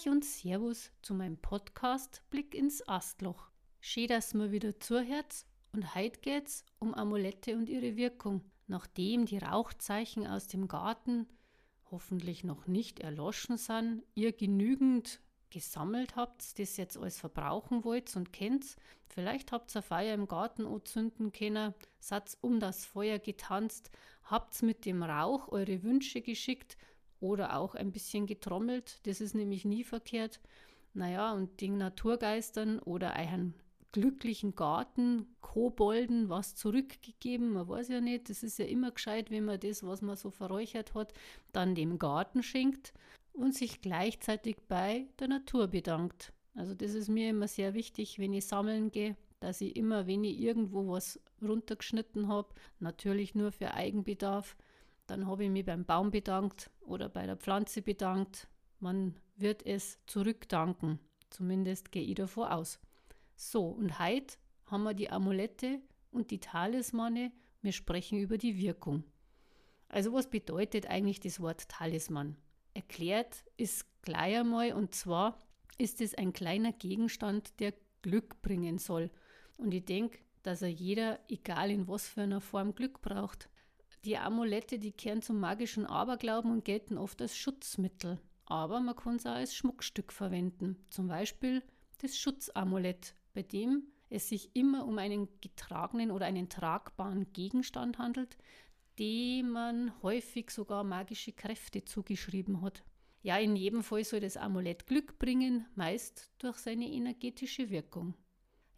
Euch und Servus zu meinem Podcast Blick ins Astloch. Schön, dass mir wieder zuhört und heute geht's um Amulette und ihre Wirkung. Nachdem die Rauchzeichen aus dem Garten hoffentlich noch nicht erloschen sind, ihr genügend gesammelt habt, das jetzt alles verbrauchen wollt und kennt, vielleicht habt ihr Feuer im Garten anzünden können, seid um das Feuer getanzt, habt mit dem Rauch eure Wünsche geschickt oder auch ein bisschen getrommelt, das ist nämlich nie verkehrt. Naja, und den Naturgeistern oder einen glücklichen Garten, Kobolden was zurückgegeben, man weiß ja nicht, das ist ja immer gescheit, wenn man das, was man so verräuchert hat, dann dem Garten schenkt und sich gleichzeitig bei der Natur bedankt. Also das ist mir immer sehr wichtig, wenn ich sammeln gehe, dass ich immer, wenn ich irgendwo was runtergeschnitten habe, natürlich nur für Eigenbedarf, dann habe ich mich beim Baum bedankt oder bei der Pflanze bedankt. Man wird es zurückdanken. Zumindest gehe ich davon aus. So, und heute haben wir die Amulette und die Talismane. Wir sprechen über die Wirkung. Also, was bedeutet eigentlich das Wort Talisman? Erklärt ist gleich einmal, und zwar ist es ein kleiner Gegenstand, der Glück bringen soll. Und ich denke, dass er jeder, egal in was für einer Form, Glück braucht. Die Amulette, die kehren zum magischen Aberglauben und gelten oft als Schutzmittel. Aber man kann es auch als Schmuckstück verwenden. Zum Beispiel das Schutzamulett, bei dem es sich immer um einen getragenen oder einen tragbaren Gegenstand handelt, dem man häufig sogar magische Kräfte zugeschrieben hat. Ja, in jedem Fall soll das Amulett Glück bringen, meist durch seine energetische Wirkung.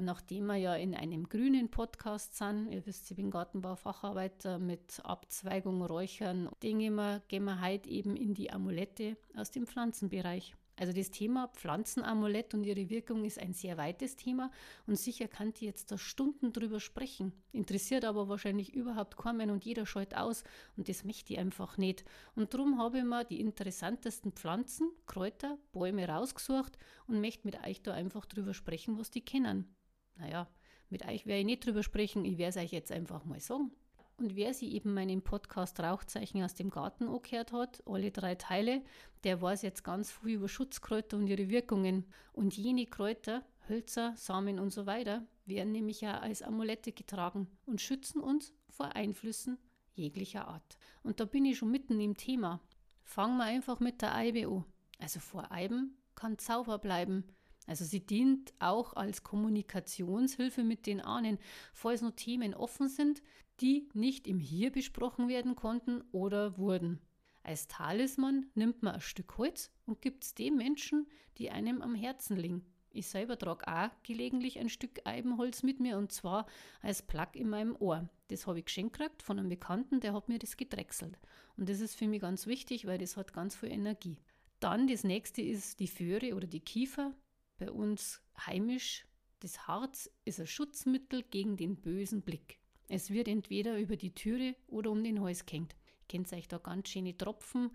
Nachdem wir ja in einem grünen Podcast sind, ihr wisst, ich bin Gartenbaufacharbeiter mit Abzweigung, Räuchern, denke wir, gehen wir heute eben in die Amulette aus dem Pflanzenbereich. Also das Thema Pflanzenamulett und ihre Wirkung ist ein sehr weites Thema und sicher kann ich jetzt da Stunden drüber sprechen. Interessiert aber wahrscheinlich überhaupt keinen und jeder scheut aus und das möchte ich einfach nicht. Und darum habe ich mir die interessantesten Pflanzen, Kräuter, Bäume rausgesucht und möchte mit euch da einfach drüber sprechen, was die kennen. Naja, mit euch werde ich nicht drüber sprechen, ich werde es euch jetzt einfach mal sagen. Und wer sich eben meinen Podcast Rauchzeichen aus dem Garten angehört hat, alle drei Teile, der weiß jetzt ganz viel über Schutzkräuter und ihre Wirkungen. Und jene Kräuter, Hölzer, Samen und so weiter, werden nämlich ja als Amulette getragen und schützen uns vor Einflüssen jeglicher Art. Und da bin ich schon mitten im Thema. Fangen wir einfach mit der Eibe an. Also vor Eiben kann Zauber bleiben. Also sie dient auch als Kommunikationshilfe mit den Ahnen, falls noch Themen offen sind, die nicht im Hier besprochen werden konnten oder wurden. Als Talisman nimmt man ein Stück Holz und gibt es den Menschen, die einem am Herzen liegen. Ich selber trage auch gelegentlich ein Stück Eibenholz mit mir und zwar als Plug in meinem Ohr. Das habe ich geschenkt gekriegt von einem Bekannten, der hat mir das gedrechselt. Und das ist für mich ganz wichtig, weil das hat ganz viel Energie. Dann das nächste ist die Föhre oder die Kiefer bei uns heimisch. Das Harz ist ein Schutzmittel gegen den bösen Blick. Es wird entweder über die Türe oder um den Hals gehängt. Kennt euch da ganz schöne Tropfen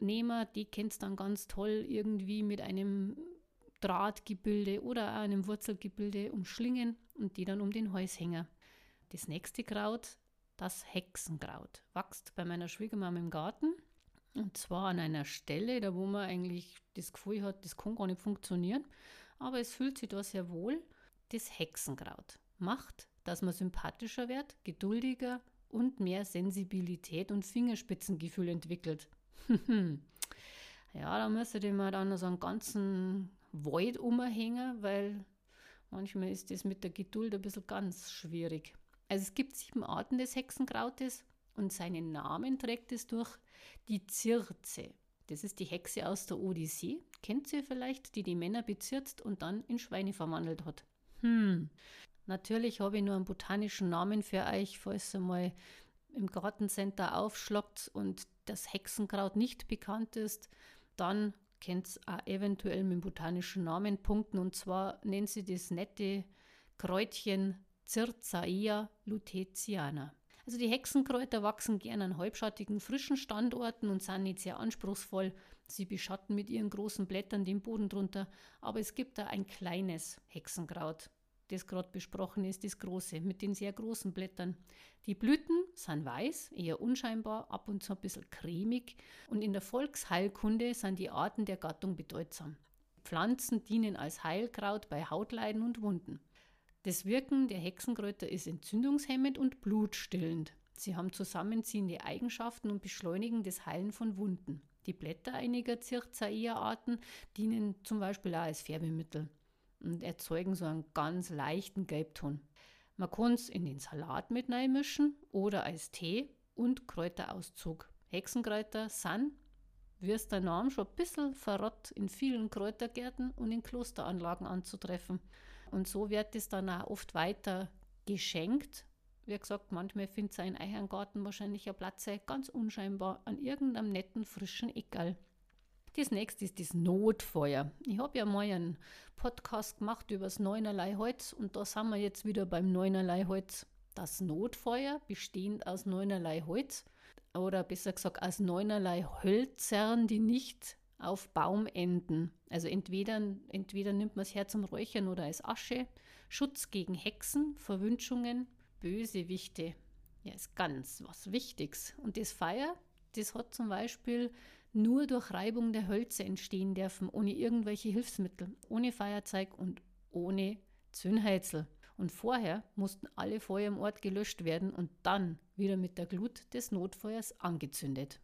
nehmen, die kennt dann ganz toll irgendwie mit einem Drahtgebilde oder einem Wurzelgebilde umschlingen und die dann um den Hals hängen. Das nächste Kraut, das Hexenkraut, wächst bei meiner Schwiegermama im Garten und zwar an einer Stelle, da wo man eigentlich das Gefühl hat, das kann gar nicht funktionieren. Aber es fühlt sich da sehr wohl. Das Hexenkraut macht, dass man sympathischer wird, geduldiger und mehr Sensibilität und Fingerspitzengefühl entwickelt. ja, da müsste ich mir dann so einen ganzen Wald umhängen, weil manchmal ist das mit der Geduld ein bisschen ganz schwierig. Also es gibt sieben Arten des Hexenkrautes und seinen Namen trägt es durch die Zirze. Das ist die Hexe aus der Odyssee. Kennt ihr vielleicht, die die Männer bezirzt und dann in Schweine verwandelt hat? Hm. Natürlich habe ich nur einen botanischen Namen für euch, falls ihr mal im Gartencenter aufschlagt und das Hexenkraut nicht bekannt ist, dann könnt ihr auch eventuell mit dem botanischen Namen punkten und zwar nennt sie das nette Kräutchen Circaea lutetiana. Also die Hexenkräuter wachsen gerne an halbschattigen, frischen Standorten und sind nicht sehr anspruchsvoll. Sie beschatten mit ihren großen Blättern den Boden drunter, aber es gibt da ein kleines Hexenkraut. das gerade besprochen ist, das große, mit den sehr großen Blättern. Die Blüten sind weiß, eher unscheinbar, ab und zu ein bisschen cremig und in der Volksheilkunde sind die Arten der Gattung bedeutsam. Pflanzen dienen als Heilkraut bei Hautleiden und Wunden. Das Wirken der Hexenkräuter ist entzündungshemmend und blutstillend. Sie haben zusammenziehende Eigenschaften und beschleunigen das Heilen von Wunden. Die Blätter einiger Zircaea-Arten dienen zum Beispiel auch als Färbemittel und erzeugen so einen ganz leichten Gelbton. Man kann es in den Salat mit mischen oder als Tee und Kräuterauszug. Hexenkräuter sind, wie es der Name schon ein bisschen verrät, in vielen Kräutergärten und in Klosteranlagen anzutreffen. Und so wird es dann auch oft weiter geschenkt. Wie gesagt, manchmal findet es in eurem Garten wahrscheinlich ein Platz ganz unscheinbar an irgendeinem netten frischen Eckerl. Das nächste ist das Notfeuer. Ich habe ja mal einen Podcast gemacht über das Neunerlei Holz und da sind wir jetzt wieder beim Neunerlei Holz. Das Notfeuer, bestehend aus neunerlei Holz oder besser gesagt aus neunerlei Hölzern, die nicht auf Baum enden. Also entweder, entweder nimmt man es her zum Räuchern oder als Asche. Schutz gegen Hexen, Verwünschungen, Bösewichte. Ja, ist ganz was Wichtiges. Und das Feuer, das hat zum Beispiel nur durch Reibung der Hölzer entstehen dürfen, ohne irgendwelche Hilfsmittel, ohne Feuerzeug und ohne Zündheizel. Und vorher mussten alle Feuer im Ort gelöscht werden und dann wieder mit der Glut des Notfeuers angezündet.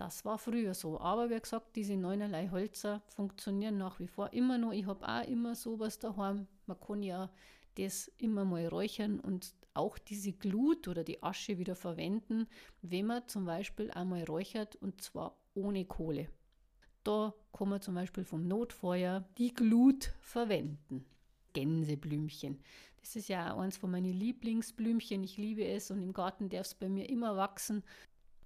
Das war früher so. Aber wie gesagt, diese neunerlei Holzer funktionieren nach wie vor immer noch. Ich habe auch immer sowas daheim. Man kann ja das immer mal räuchern und auch diese Glut oder die Asche wieder verwenden, wenn man zum Beispiel einmal räuchert und zwar ohne Kohle. Da kann man zum Beispiel vom Notfeuer die Glut verwenden. Gänseblümchen. Das ist ja auch eins von meinen Lieblingsblümchen. Ich liebe es und im Garten darf es bei mir immer wachsen.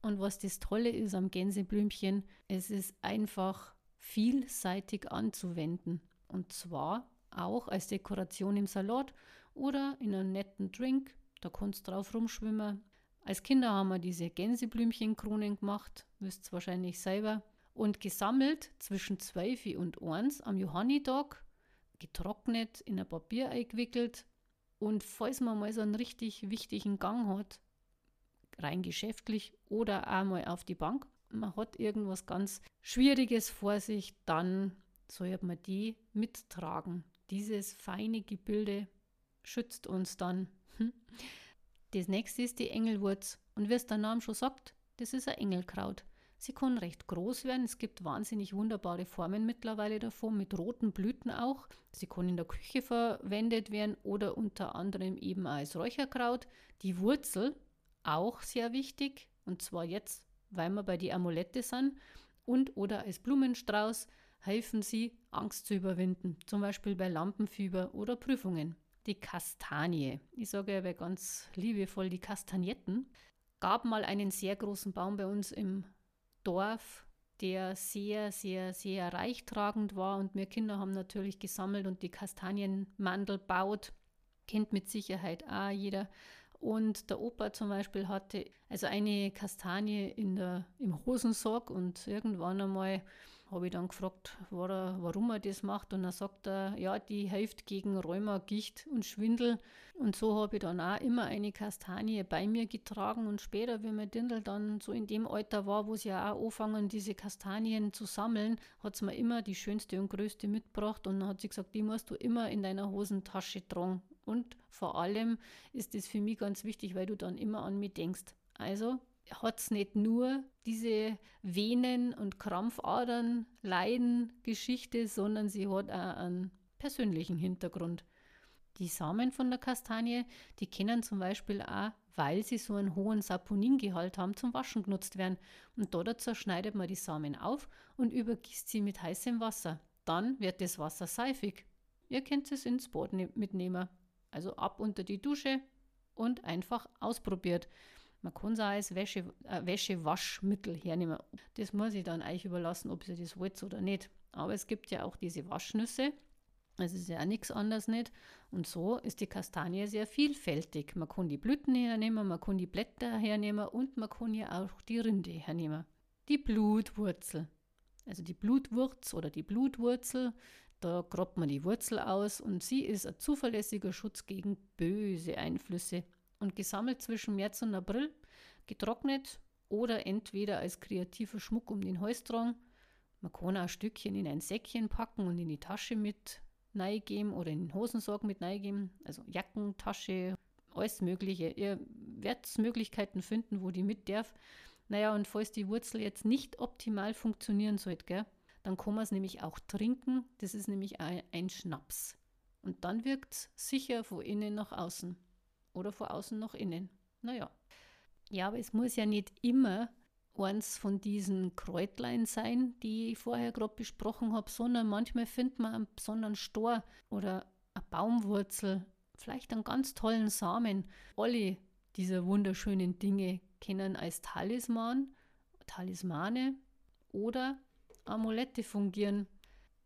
Und was das Tolle ist am Gänseblümchen, es ist einfach vielseitig anzuwenden. Und zwar auch als Dekoration im Salat oder in einem netten Drink. Da kannst du drauf rumschwimmen. Als Kinder haben wir diese Gänseblümchenkronen gemacht, wisst ihr wahrscheinlich selber. Und gesammelt zwischen 12 und 1 am Johannitag, getrocknet, in ein Papier eingewickelt. Und falls man mal so einen richtig wichtigen Gang hat, rein geschäftlich oder einmal auf die Bank, man hat irgendwas ganz Schwieriges vor sich, dann soll man die mittragen. Dieses feine Gebilde schützt uns dann. Hm. Das nächste ist die Engelwurz. Und wie es der Name schon sagt, das ist ein Engelkraut. Sie kann recht groß werden. Es gibt wahnsinnig wunderbare Formen mittlerweile davon, mit roten Blüten auch. Sie kann in der Küche verwendet werden oder unter anderem eben als Räucherkraut. Die Wurzel, auch sehr wichtig, und zwar jetzt, weil wir bei die Amulette sind, und oder als Blumenstrauß helfen sie, Angst zu überwinden, zum Beispiel bei Lampenfieber oder Prüfungen die Kastanie. Ich sage aber ganz liebevoll die Kastagnetten. Gab mal einen sehr großen Baum bei uns im Dorf, der sehr, sehr, sehr reichtragend war und wir Kinder haben natürlich gesammelt und die Kastanienmandel baut. Kennt mit Sicherheit auch jeder. Und der Opa zum Beispiel hatte also eine Kastanie in der, im Hosensack und irgendwann einmal habe ich dann gefragt, er, warum er das macht. Und dann sagt er, ja, die hilft gegen Rheuma, Gicht und Schwindel. Und so habe ich dann auch immer eine Kastanie bei mir getragen. Und später, wie mein Dindel dann so in dem Alter war, wo sie ja auch anfangen, diese Kastanien zu sammeln, hat sie mir immer die schönste und größte mitgebracht. Und dann hat sie gesagt, die musst du immer in deiner Hosentasche tragen. Und vor allem ist das für mich ganz wichtig, weil du dann immer an mich denkst. Also hat es nicht nur diese Venen- und Krampfadern leiden Geschichte, sondern sie hat auch einen persönlichen Hintergrund. Die Samen von der Kastanie, die können zum Beispiel auch, weil sie so einen hohen Saponingehalt haben, zum Waschen genutzt werden. Und dazu schneidet man die Samen auf und übergießt sie mit heißem Wasser. Dann wird das Wasser seifig. Ihr könnt es ins Bad ne-, mitnehmen. Also ab unter die Dusche und einfach ausprobiert. Man kann auch als Wäsche, äh, Wäschewaschmittel hernehmen. Das muss ich dann euch überlassen, ob ihr das wollt oder nicht. Aber es gibt ja auch diese Waschnüsse. Es ist ja auch nichts anderes nicht. Und so ist die Kastanie sehr vielfältig. Man kann die Blüten hernehmen, man kann die Blätter hernehmen und man kann ja auch die Rinde hernehmen. Die Blutwurzel. Also die Blutwurz oder die Blutwurzel, Da grabt man die Wurzel aus und sie ist ein zuverlässiger Schutz gegen böse Einflüsse und gesammelt zwischen März und April, getrocknet oder entweder als kreativer Schmuck um den Hals tragen. Man kann auch ein Stückchen in ein Säckchen packen und in die Tasche mit neigeben oder in den Hosensack mit neigeben. Also Jacken, Tasche, alles Mögliche. Ihr werdet Möglichkeiten finden, wo die mit darf. Naja, und falls die Wurzel jetzt nicht optimal funktionieren sollte, gell, dann kann man es nämlich auch trinken. Das ist nämlich ein, Schnaps. Und dann wirkt es sicher von innen nach außen oder von außen nach innen. Naja. Ja, aber es muss ja nicht immer eins von diesen Kräutlein sein, die ich vorher gerade besprochen habe, sondern manchmal findet man einen besonderen Stor oder eine Baumwurzel, vielleicht einen ganz tollen Samen. Alle dieser wunderschönen Dinge können als Talisman, Talismane oder Amulette fungieren.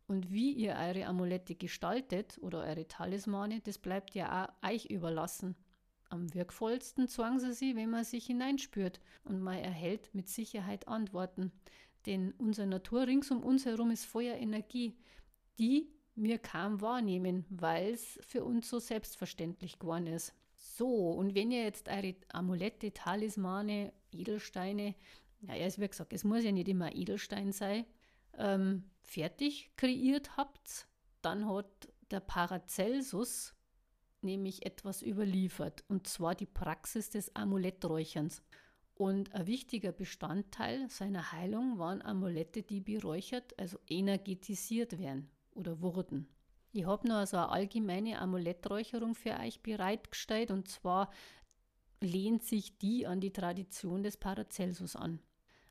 Und wie ihr eure Amulette gestaltet oder eure Talismane, das bleibt ja auch euch überlassen. Am wirkvollsten zwang sie sie, wenn man sich hineinspürt und man erhält mit Sicherheit Antworten. Denn unsere Natur rings um uns herum ist voller Energie, die wir kaum wahrnehmen, weil es für uns so selbstverständlich geworden ist. So, und wenn ihr jetzt eure Amulette, Talismane, Edelsteine, naja, ja, wie gesagt, es muss ja nicht immer Edelstein sein, ähm, fertig kreiert habt, dann hat der Paracelsus nämlich etwas überliefert, und zwar die Praxis des Amuletträucherns. Und ein wichtiger Bestandteil seiner Heilung waren Amulette, die beräuchert, also energetisiert werden oder wurden. Ich habe noch so eine allgemeine Amuletträucherung für euch bereitgestellt und zwar lehnt sich die an die Tradition des Paracelsus an.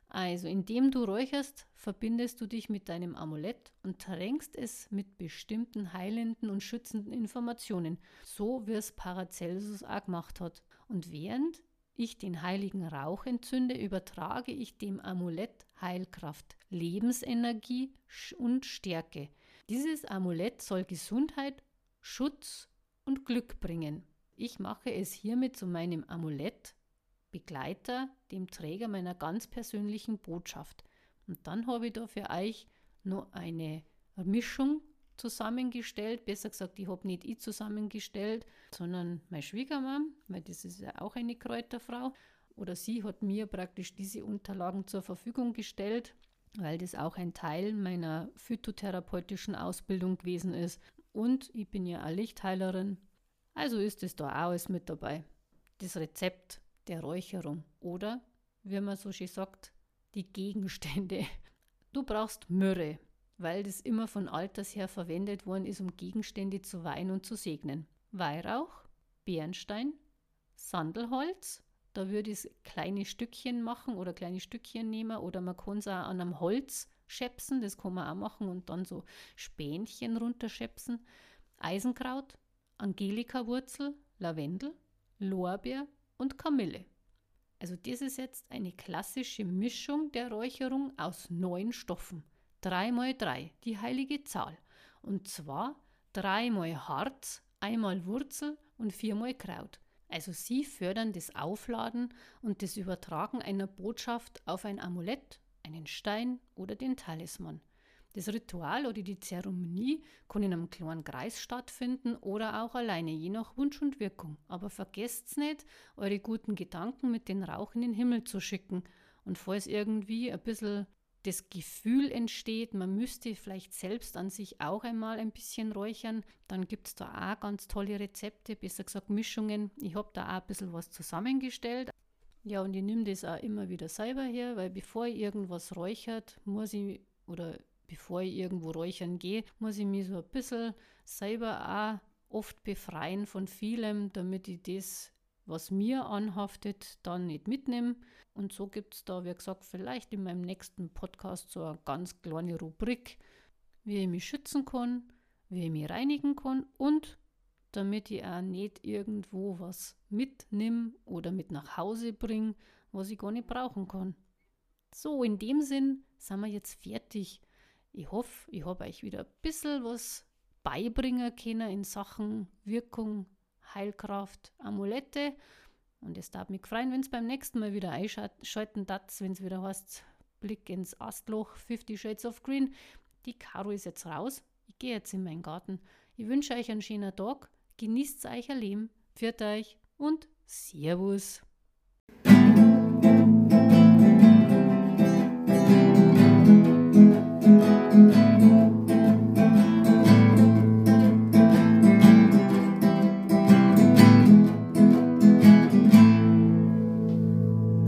Also, indem du räucherst, verbindest du dich mit deinem Amulett und tränkst es mit bestimmten heilenden und schützenden Informationen, so wie es Paracelsus auch gemacht hat. Und während ich den heiligen Rauch entzünde, übertrage ich dem Amulett Heilkraft, Lebensenergie und Stärke. Dieses Amulett soll Gesundheit, Schutz und Glück bringen. Ich mache es hiermit zu meinem Amulett Begleiter, dem Träger meiner ganz persönlichen Botschaft. Und dann habe ich da für euch noch eine Mischung zusammengestellt. Besser gesagt, ich habe nicht ich zusammengestellt, sondern meine Schwiegermama, weil das ist ja auch eine Kräuterfrau. Oder sie hat mir praktisch diese Unterlagen zur Verfügung gestellt, weil das auch ein Teil meiner phytotherapeutischen Ausbildung gewesen ist. Und ich bin ja auch Lichtheilerin. Also ist es da auch alles mit dabei. Das Rezept der Räucherung oder, wie man so schön sagt, die Gegenstände. Du brauchst Myrrhe, weil das immer von alters her verwendet worden ist, um Gegenstände zu weihen und zu segnen. Weihrauch, Bernstein, Sandelholz, da würde ich kleine Stückchen machen oder kleine Stückchen nehmen oder man kann es auch an einem Holz schäpsen, das kann man auch machen und dann so Spänchen runterschäpsen. Eisenkraut, Angelika-Wurzel, Lavendel, Lorbeer, und Kamille. Also das ist jetzt eine klassische Mischung der Räucherung aus neun Stoffen. 3 mal 3, die heilige Zahl. Und zwar 3 mal Harz, einmal Wurzel und viermal Kraut. Also sie fördern das Aufladen und das Übertragen einer Botschaft auf ein Amulett, einen Stein oder den Talisman. Das Ritual oder die Zeremonie kann in einem kleinen Kreis stattfinden oder auch alleine, je nach Wunsch und Wirkung. Aber vergesst nicht, eure guten Gedanken mit den Rauch in den Himmel zu schicken. Und falls irgendwie ein bisschen das Gefühl entsteht, man müsste vielleicht selbst an sich auch einmal ein bisschen räuchern, dann gibt es da auch ganz tolle Rezepte, besser gesagt Mischungen. Ich habe da auch ein bisschen was zusammengestellt. Ja, und ich nehme das auch immer wieder selber her, weil bevor ich irgendwas räuchert, muss ich oder bevor ich irgendwo räuchern gehe, muss ich mich so ein bisschen selber auch oft befreien von vielem, damit ich das, was mir anhaftet, dann nicht mitnehme. Und so gibt es da, wie gesagt, vielleicht in meinem nächsten Podcast so eine ganz kleine Rubrik, wie ich mich schützen kann, wie ich mich reinigen kann und damit ich auch nicht irgendwo was mitnehme oder mit nach Hause bringe, was ich gar nicht brauchen kann. So, in dem Sinn sind wir jetzt fertig ich hoffe, ich habe euch wieder ein bisschen was beibringen können in Sachen Wirkung, Heilkraft, Amulette. Und es darf mich freuen, wenn es beim nächsten Mal wieder einschalten darf, wenn es wieder heißt, Blick ins Astloch, 50 Shades of Green. Die Caro ist jetzt raus. Ich gehe jetzt in meinen Garten. Ich wünsche euch einen schönen Tag, genießt euch ein Leben, pfiat euch und Servus.